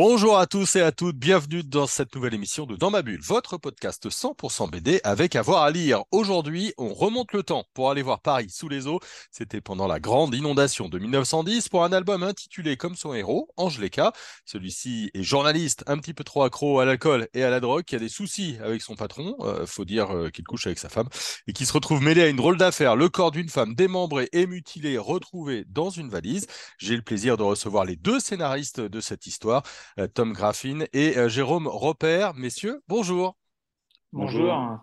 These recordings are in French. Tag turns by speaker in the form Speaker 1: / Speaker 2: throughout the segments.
Speaker 1: Bonjour à tous et à toutes, bienvenue dans cette nouvelle émission de Dans ma bulle, votre podcast 100% BD avec avoir à, lire. Aujourd'hui, on remonte le temps pour aller voir Paris sous les eaux. C'était pendant la grande inondation de 1910 pour un album intitulé comme son héros, Angelica. Celui-ci est journaliste, un petit peu trop accro à l'alcool et à la drogue, qui a des soucis avec son patron, euh, faut dire euh, qu'il couche avec sa femme, et qui se retrouve mêlé à une drôle d'affaire, le corps d'une femme démembrée et mutilée retrouvé dans une valise. J'ai le plaisir de recevoir les deux scénaristes de cette histoire. Euh, Tom Graffine et euh, Jérôme Roper. Messieurs, bonjour.
Speaker 2: Bonjour.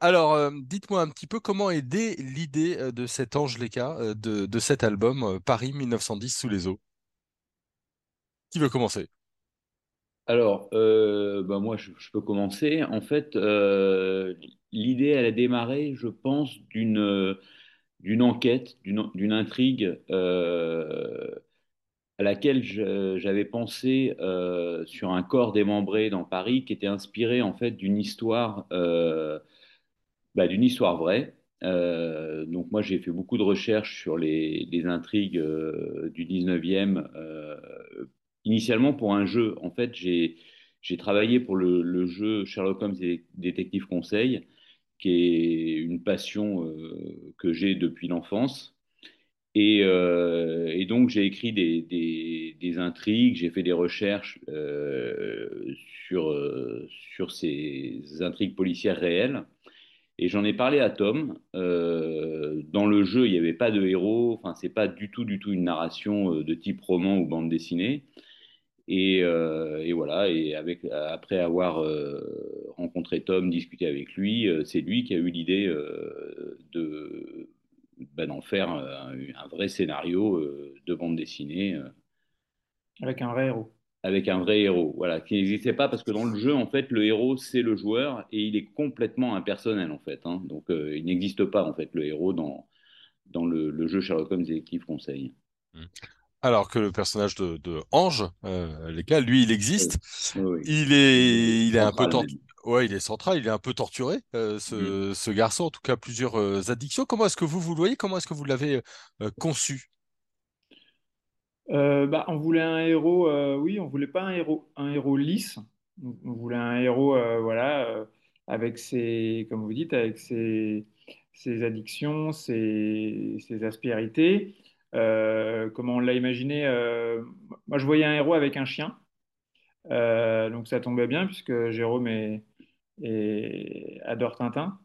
Speaker 1: Alors, euh, dites-moi un petit peu comment est née l'idée de cet Angelica, de, de cet album Paris 1910 sous les eaux. Qui veut commencer?
Speaker 3: Alors, bah moi, je, peux commencer. En fait, l'idée, elle a démarré, je pense, d'une d'une enquête, d'une intrigue à laquelle j'avais pensé euh, sur un corps démembré dans Paris qui était inspiré en fait d'une histoire, euh, bah, d'une histoire vraie. Euh, donc moi j'ai fait beaucoup de recherches sur les, intrigues du 19e, initialement pour un jeu. En fait j'ai travaillé pour le, le, jeu Sherlock Holmes et Détective Conseil, qui est une passion que j'ai depuis l'enfance. Euh, et, donc, j'ai écrit des, intrigues, j'ai fait des recherches euh, sur, euh, sur ces intrigues policières réelles. Et j'en ai parlé à Tom. dans le jeu, il n'y avait pas de héros. Enfin, c'est pas du tout, du tout une narration de type roman ou bande dessinée. Et, voilà. Et après avoir rencontré Tom, discuté avec lui, c'est lui qui a eu l'idée de bah, d'en faire euh, un, vrai scénario euh, de bande dessinée. Euh.
Speaker 2: avec un vrai héros.
Speaker 3: Avec un vrai héros, voilà, qui n'existait pas parce que dans le jeu, en fait, le héros, c'est le joueur et il est complètement impersonnel, en fait. Hein. donc, il n'existe pas, en fait, le héros dans, dans le, jeu Sherlock Holmes Détective Conseil.
Speaker 1: Mmh. Alors que le personnage de, Ange, les gars, lui, il existe. Il est, il est un peu tendu. Ouais, il est central, il est un peu torturé, euh, mmh. ce, garçon, en tout cas plusieurs euh, addictions. Comment est-ce que vous, vous le voyez? Comment est-ce que vous l'avez euh, conçu?
Speaker 2: Bah, On voulait un héros, oui, on voulait pas un héros, un héros lisse. On voulait un héros, voilà, avec ses, comme vous dites, avec ses, ses addictions, ses, ses aspérités. comment on l'a imaginé Moi, je voyais un héros avec un chien. donc ça tombait bien puisque Jérôme est, et adore Tintin.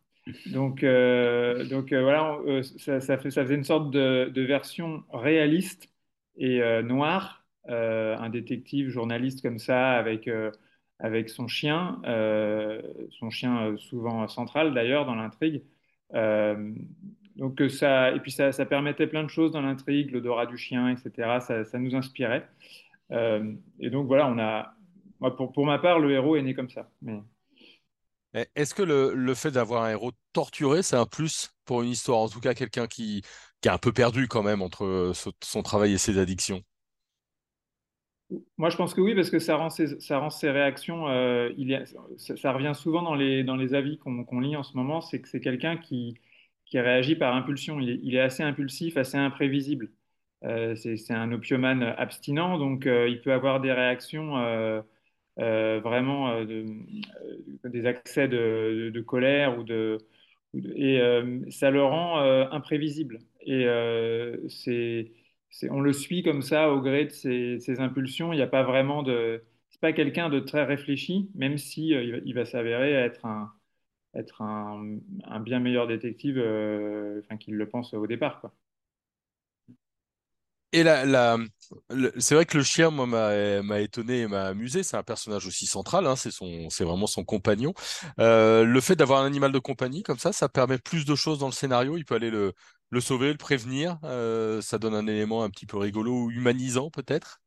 Speaker 2: Donc, euh, donc euh, voilà, euh, ça, faisait une sorte de, version réaliste et noire, un détective journaliste comme ça avec, avec son chien, son chien souvent central d'ailleurs dans l'intrigue. donc ça, et puis ça, permettait plein de choses dans l'intrigue, l'odorat du chien, etc. Ça, nous inspirait. et donc voilà, on a, pour, pour ma part, le héros est né comme ça.
Speaker 1: Eh, est-ce que le, fait d'avoir un héros torturé, c'est un plus pour une histoire? En tout cas, quelqu'un qui, qui est un peu perdu quand même entre euh, son travail et ses addictions
Speaker 2: moi, je pense que oui, parce que ça rend ses, ça rend réactions. Euh, il ça, revient souvent dans les, dans les avis qu'on lit en ce moment c'est que c'est quelqu'un qui, qui réagit par impulsion. Il est, assez impulsif, assez imprévisible. Euh, c'est un opiomane abstinent, donc il peut avoir des réactions vraiment euh, euh, des accès de, colère ou de, et ça le rend imprévisible. Et c'est, on le suit comme ça au gré de ses, impulsions. Il n'y a pas vraiment. C'est pas quelqu'un de très réfléchi, même si il, va, s'avérer être un, être un, bien meilleur détective qu'il le pense au départ. Quoi.
Speaker 1: Et la, c'est vrai que le chien, m'a étonné et m'a amusé. C'est un personnage aussi central. Hein, c'est c'est vraiment son compagnon. Euh, le fait d'avoir un animal de compagnie comme ça, ça permet plus de choses dans le scénario. Il peut aller le, sauver, le prévenir. Euh, ça donne un élément un petit peu rigolo ou humanisant peut-être.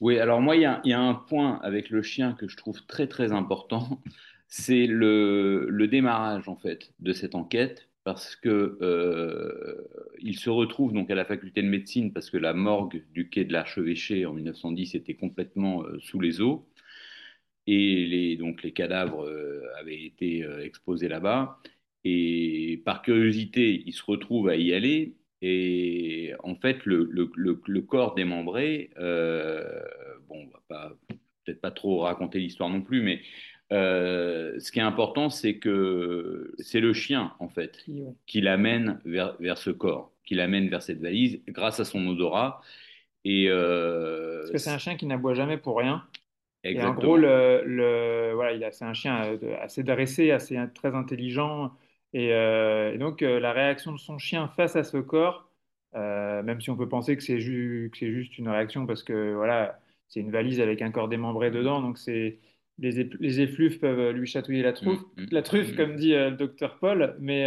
Speaker 3: Oui, alors moi, il y, y, a un point avec le chien que je trouve très très important. C'est le, le démarrage en fait de cette enquête parce que euh, il se retrouve donc à la faculté de médecine parce que la morgue du quai de l'Archevêché en 1910 était complètement euh, sous les eaux et les, donc les cadavres euh, avaient été exposés là-bas. Et par curiosité, il se retrouve à y aller. Et en fait, le, le, corps démembré, bon, on va pas peut-être pas trop raconter l'histoire non plus, mais euh, ce qui est important, c'est que c'est le chien, en fait, qui l'amène vers, vers ce corps, qui l'amène vers cette valise grâce à son odorat. Et
Speaker 2: euh, Parce que c'est un chien qui n'aboie jamais pour rien. Et en gros, le, le voilà, c'est un chien euh, assez dressé, assez très intelligent. Et, euh, donc, la réaction de son chien face à ce corps, même si on peut penser que c'est juste une réaction parce que voilà, c'est une valise avec un corps démembré dedans, donc c'est les, les, effluves peuvent lui chatouiller la truffe, mm, mm, la truffe mm. comme dit le docteur Paul. Mais,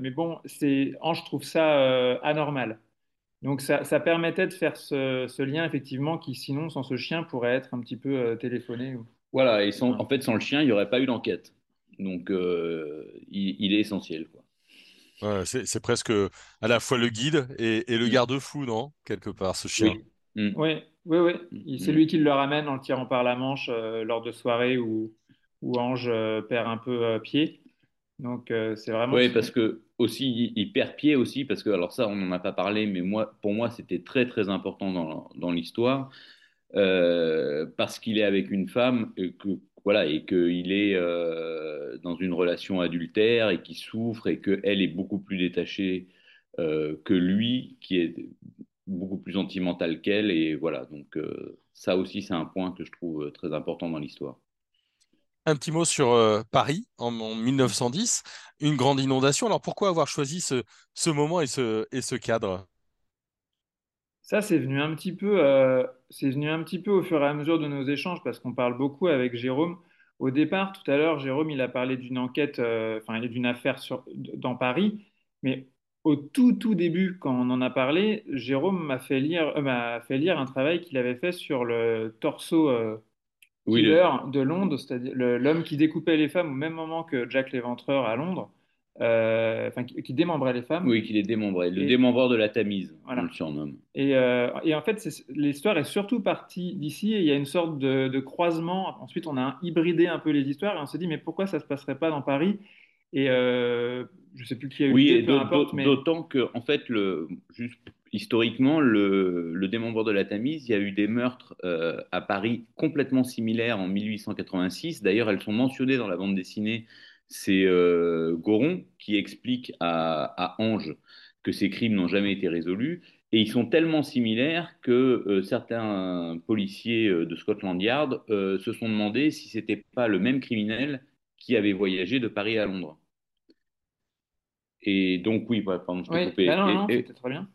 Speaker 2: mais bon, c'est, je trouve ça anormal. Donc ça, permettait de faire ce, lien effectivement qui sinon sans ce chien pourrait être un petit peu euh, téléphoné.
Speaker 3: Voilà, et en fait sans le chien il n'y aurait pas eu d'enquête. Donc euh, il, est essentiel.
Speaker 1: Quoi. c'est presque à la fois le guide et, le garde-fou, non? Quelque part, ce chien.
Speaker 2: Oui. Oui, oui. Mm. C'est lui qui le ramène en le tirant par la manche euh, lors de soirées où, où Ange perd un peu pied. Donc c'est vraiment.
Speaker 3: Oui, parce que aussi, il perd pied aussi, parce que, alors ça, on n'en a pas parlé, mais moi, pour moi, c'était très, très important dans, dans l'histoire, euh, parce qu'il est avec une femme, et que, voilà, et qu'il est euh, dans une relation adultère et qui souffre, et qu'elle est beaucoup plus détachée euh, que lui, qui est beaucoup plus sentimental qu'elle, et voilà, donc ça aussi, c'est un point que je trouve très important dans l'histoire.
Speaker 1: Un petit mot sur euh, Paris en, 1910, une grande inondation. Alors pourquoi avoir choisi ce, ce moment et ce, et ce cadre?
Speaker 2: Ça, c'est venu un petit peu, euh, c'est venu un petit peu au fur et à mesure de nos échanges parce qu'on parle beaucoup avec Jérôme. Au départ, tout à l'heure, Jérôme, il a parlé d'une enquête, euh, enfin, d'une affaire sur, dans Paris, mais au tout, tout début, quand on en a parlé, Jérôme m'a fait lire, m'a fait lire un travail qu'il avait fait sur le torso killer de Londres, c'est-à-dire l'homme qui découpait les femmes au même moment que Jack l'Éventreur à Londres, euh, enfin qui, démembrait les femmes.
Speaker 3: Oui, qui les démembrait, le démembreur de la Tamise, on le surnomme.
Speaker 2: Et, euh, et en fait, l'histoire est surtout partie d'ici, et il y a une sorte de, croisement. Ensuite, on a hybridé un peu les histoires, et on s'est dit, mais pourquoi ça ne se passerait pas dans Paris? Et euh, je ne sais plus qui a eu
Speaker 3: oui. Mais... D'autant que, en fait, le, juste historiquement, le, démembrement de la Tamise, il y a eu des meurtres euh, à Paris complètement similaires en 1886. D'ailleurs, elles sont mentionnées dans la bande dessinée. C'est euh, Goron qui explique à, Ange que ces crimes n'ont jamais été résolus. Et ils sont tellement similaires que euh, certains policiers de Scotland Yard se sont demandé si c'était pas le même criminel qui avait voyagé de Paris à Londres. Et donc, oui, pardon, je t'ai coupé.
Speaker 2: Bah non, non, c'était très bien.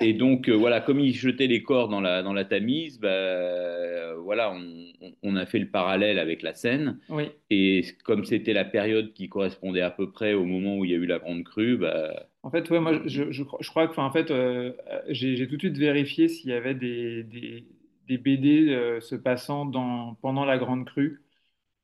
Speaker 3: Et, donc, euh, voilà, comme ils jetaient les corps dans la, dans la Tamise, bah, euh, voilà, on, on, a fait le parallèle avec la Seine.
Speaker 2: Oui.
Speaker 3: Et comme c'était la période qui correspondait à peu près au moment où il y a eu la Grande Crue, bah...
Speaker 2: En fait, ouais, moi, je, je, je crois que, en fait, euh, j'ai tout de suite vérifié s'il y avait des, des, des BD se passant dans, pendant la Grande Crue.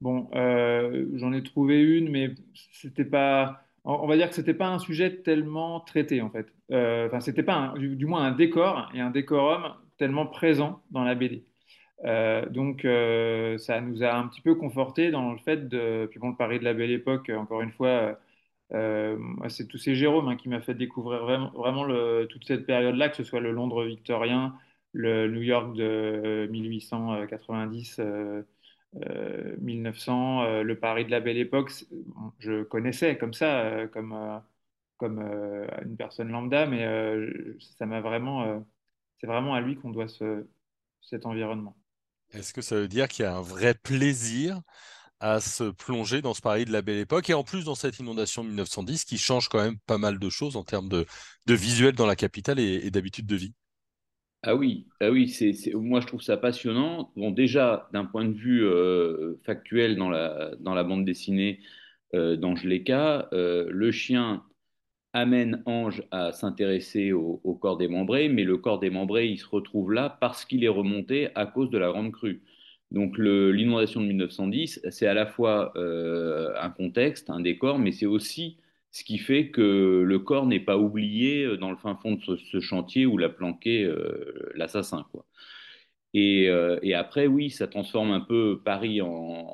Speaker 2: Bon, j'en ai trouvé une, mais c'était pas on va dire que c'était pas un sujet tellement traité en fait. Euh, enfin, c'était pas du, moins un décor et un décorum tellement présent dans la BD. Euh, donc, euh, ça nous a un petit peu conforté dans le fait de. Puis bon, le Paris de la Belle Époque, encore une fois, c'est tous ces Jérôme hein, qui m'a fait découvrir vraiment, toute cette période-là, que ce soit le Londres victorien, le New York de 1890. 1900, euh, euh, le Paris de la Belle Époque, je connaissais comme ça, euh, comme, comme une personne lambda, mais ça m'a vraiment, c'est vraiment à lui qu'on doit ce, cet environnement.
Speaker 1: Est-ce que ça veut dire qu'il y a un vrai plaisir à se plonger dans ce Paris de la Belle Époque et en plus dans cette inondation de 1910 qui change quand même pas mal de choses en termes de, de visuel dans la capitale et d'habitude de vie?
Speaker 3: Ah oui, ah oui, c'est, moi je trouve ça passionnant. Bon, déjà d'un point de vue euh, factuel dans la, dans la bande dessinée euh, d'Angelica, euh, le chien amène Ange à s'intéresser au, corps démembré, mais le corps démembré, il se retrouve là parce qu'il est remonté à cause de la grande crue. Donc l'inondation de 1910, c'est à la fois un contexte, un décor, mais c'est aussi ce qui fait que le corps n'est pas oublié dans le fin fond de ce, chantier où l'a planqué l'assassin. Quoi. Et, après, oui, ça transforme un peu Paris en,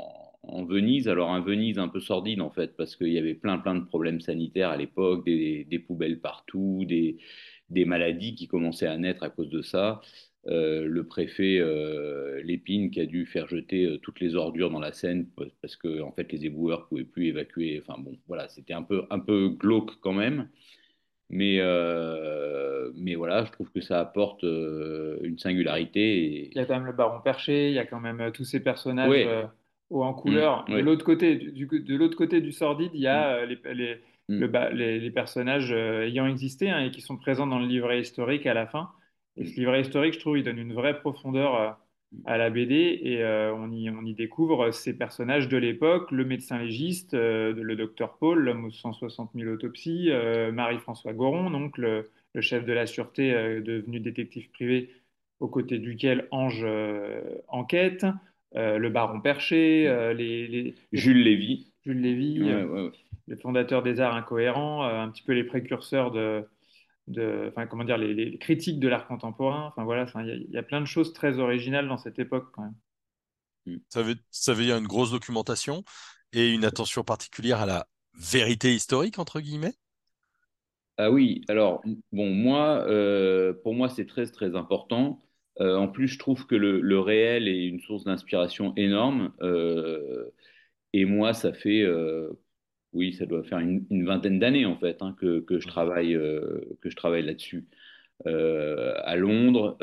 Speaker 3: en Venise. Alors un Venise un peu sordide en fait, parce qu'il y avait plein plein de problèmes sanitaires à l'époque, des, poubelles partout, des, maladies qui commençaient à naître à cause de ça. Euh, le préfet euh, Lépine qui a dû faire jeter euh, toutes les ordures dans la Seine parce que en fait les éboueurs pouvaient plus évacuer. Enfin bon, voilà, c'était un peu un peu glauque quand même. Mais, mais voilà, je trouve que ça apporte une singularité.
Speaker 2: Il y a quand même le baron perché, il y a quand même tous ces personnages en couleur. Mmh, de l'autre côté du, de l'autre côté du sordide, il y a mmh. les, les, mmh. les, les, personnages ayant existé hein, et qui sont présents dans le livret historique à la fin. Et ce livret historique, je trouve, il donne une vraie profondeur euh, à la BD et on, y, on y découvre ces personnages de l'époque, le médecin légiste, le docteur Paul, l'homme aux 160 000 autopsies, Marie-François Goron, donc le, le, chef de la sûreté devenu détective privé aux côtés duquel Ange enquête. Euh, le baron Perché, euh, les,
Speaker 3: Jules Lévy.
Speaker 2: Jules Lévy, euh, le fondateur des arts incohérents, un petit peu les précurseurs de, de enfin, comment dire, les, critiques de l'art contemporain. Enfin voilà, il y, a plein de choses très originales dans cette époque quand même.
Speaker 1: Mm. Ça veut, ça veut dire une grosse documentation et une attention particulière à la vérité historique entre guillemets?
Speaker 3: Ah oui, alors bon, moi, pour moi, c'est très très important. Euh, en plus, je trouve que le, réel est une source d'inspiration énorme. Euh, et moi, ça fait, euh, oui, ça doit faire une, vingtaine d'années en fait hein, que, je travaille, que je travaille là-dessus. à Londres,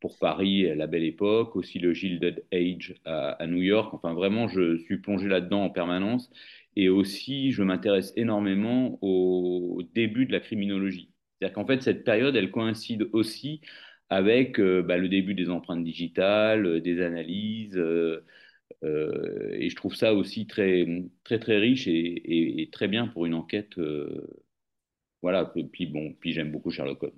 Speaker 3: pour Paris, La Belle Époque, aussi le Gilded Age à, à New York. Enfin, vraiment, je suis plongé là-dedans en permanence. Et aussi, je m'intéresse énormément au début de la criminologie. C'est-à-dire qu'en fait, cette période, elle coïncide aussi avec euh, bah, le début des empreintes digitales, euh, des analyses. Euh, et je trouve ça aussi très, très, très riche et, très bien pour une enquête. voilà, puis bon, puis j'aime beaucoup Sherlock Holmes.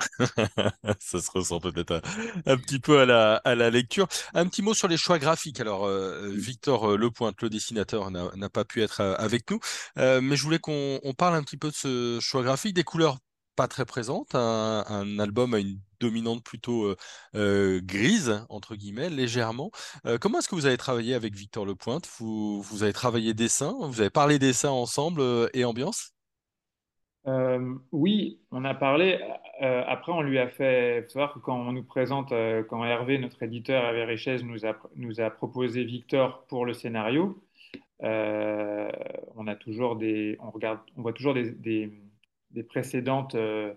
Speaker 1: ça se ressent peut-être un, petit peu à la, à la, lecture. Un petit mot sur les choix graphiques. Alors, Victor Lepointe, le dessinateur, n'a pas pu être avec nous, mais je voulais qu'on parle un petit peu de ce choix graphique, des couleurs pas très présente, un, album à une dominante plutôt euh, euh, grise, entre guillemets, légèrement. Euh, comment est-ce que vous avez travaillé avec Victor Lepointe? Vous, vous avez travaillé dessin, vous avez parlé dessin ensemble et ambiance?
Speaker 2: Oui, on a parlé. après, on lui a fait savoir que quand on nous présente, quand Hervé, notre éditeur, Hervé Richez, nous a, nous a proposé Victor pour le scénario, on a toujours des, on regarde, on voit toujours des, précédentes, euh,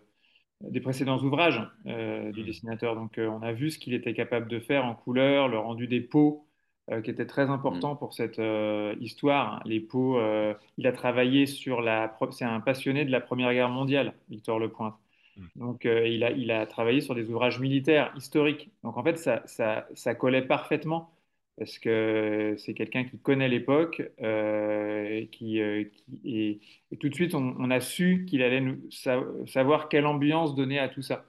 Speaker 2: des précédents ouvrages euh, du mmh. dessinateur. Donc, euh, on a vu ce qu'il était capable de faire en couleur, le rendu des peaux, qui était très important mmh. pour cette histoire. Les peaux, il a travaillé sur la. C'est un passionné de la Première Guerre mondiale, Victor Lepointe. Mmh. Donc, il, a, il a travaillé sur des ouvrages militaires historiques. Donc, en fait, ça, ça, ça collait parfaitement parce que c'est quelqu'un qui connaît l'époque euh, qui, euh, et, tout de suite on, a su qu'il allait nous, savoir quelle ambiance donner à tout ça.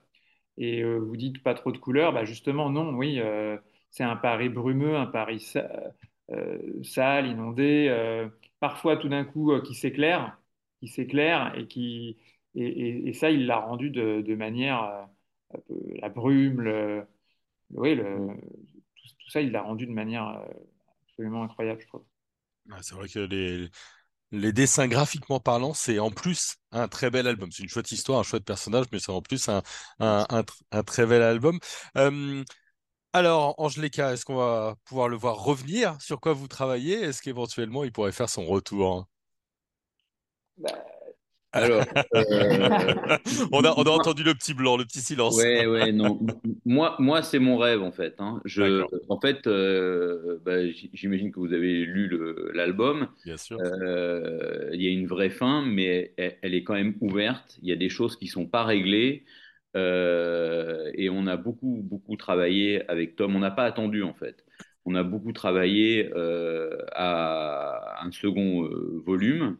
Speaker 2: Et euh, vous dites pas trop de couleurs, bah justement non, oui, c'est un Paris brumeux, un Paris sale, inondé, parfois tout d'un coup qui s'éclaire, qui s'éclaire et qui et, ça il l'a rendu de, manière la brume, le, oui, le, tout ça, il l'a rendu de manière euh, absolument incroyable, je trouve.
Speaker 1: c'est vrai que les, les dessins graphiquement parlant, c'est en plus un très bel album. C'est une chouette histoire, un chouette personnage, mais c'est en plus un, un, un, très bel album. Euh, alors, Angelica, est-ce qu'on va pouvoir le voir revenir? Sur quoi vous travaillez? Est-ce qu'éventuellement il pourrait faire son retour?
Speaker 3: Bah, alors,
Speaker 1: euh, on, a, on a entendu le petit blanc, le petit silence.
Speaker 3: Ouais, ouais, non. Moi, moi c'est mon rêve en fait. Hein. Je, en fait, euh, bah, j'imagine que vous avez lu l'album.
Speaker 1: Bien sûr.
Speaker 3: Euh, il y a une vraie fin, mais elle, est quand même ouverte. Il y a des choses qui sont pas réglées. et on a beaucoup, beaucoup travaillé avec Tom. On n'a pas attendu en fait. On a beaucoup travaillé à un second volume.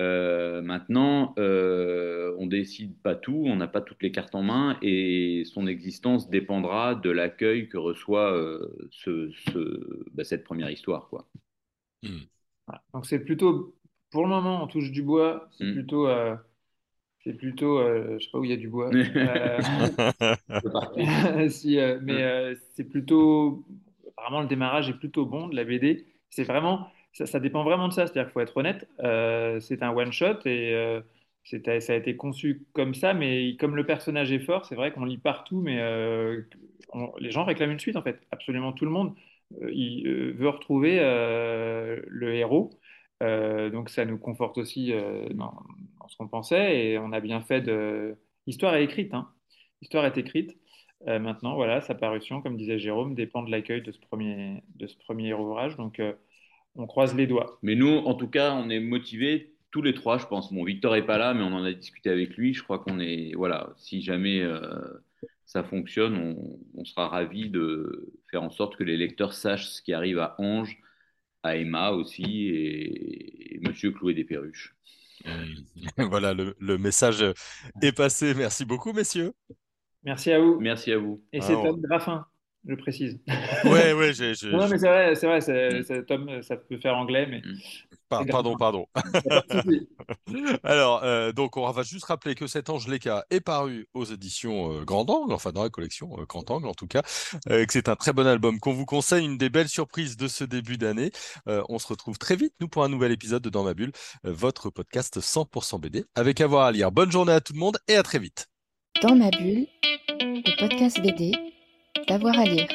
Speaker 3: Euh, maintenant, euh, on décide pas tout, on n'a pas toutes les cartes en main et son existence dépendra de l'accueil que reçoit euh, ce, bah, cette première histoire. Quoi.
Speaker 2: Hmm. Donc c'est plutôt pour le moment, on touche du bois. C'est
Speaker 3: Mm.
Speaker 2: plutôt, euh, c'est plutôt, euh, je sais pas où il y a du bois. Euh, si, euh, mais euh, c'est plutôt, apparemment, le démarrage est plutôt bon de la BD. C'est vraiment, ça, dépend vraiment de ça. C'est-à-dire qu'il faut être honnête. euh, c'est un one shot et euh, ça a été conçu comme ça, mais comme le personnage est fort, c'est vrai qu'on lit partout, mais euh, les gens réclament une suite en fait. Absolument tout le monde veut retrouver le héros. Donc ça nous conforte aussi dans, ce qu'on pensait et on a bien fait de. L'histoire est écrite, hein. L'histoire est écrite. Maintenant, voilà, sa parution, comme disait Jérôme, dépend de l'accueil de ce premier, ouvrage. Donc, on croise les doigts.
Speaker 3: Mais nous, en tout cas, on est motivés tous les trois, je pense. Bon, Victor est pas là, mais on en a discuté avec lui. Je crois qu'on est, voilà, si jamais euh, ça fonctionne, on, on sera ravis de faire en sorte que les lecteurs sachent ce qui arrive à Ange, à Emma aussi, et, et Monsieur Cloué des Perruches.
Speaker 1: Voilà, le, le message est passé. Merci beaucoup, messieurs.
Speaker 2: Merci à vous.
Speaker 3: Merci à vous.
Speaker 2: Et c'est Tom Graffin, je précise.
Speaker 1: Ouais, ouais, j'ai, j'ai-
Speaker 2: Non, mais c'est vrai, c'est vrai, c'est-
Speaker 3: Mm.
Speaker 2: Tom, ça peut faire anglais, mais
Speaker 1: par-
Speaker 2: c'est
Speaker 1: pardon, pardon. Alors, euh, donc, on va juste rappeler que cet Ange Leka est paru aux éditions euh, Grand Angle, enfin dans la collection euh, Grand Angle en tout cas, euh, et que c'est un très bon album qu'on vous conseille, une des belles surprises de ce début d'année. Euh, on se retrouve très vite, nous, pour un nouvel épisode de Dans ma bulle, euh, votre podcast 100% BD, avec avoir à lire. Bonne journée à tout le monde et à très vite.
Speaker 4: Dans ma bulle, le podcast BD, d'avoir à lire.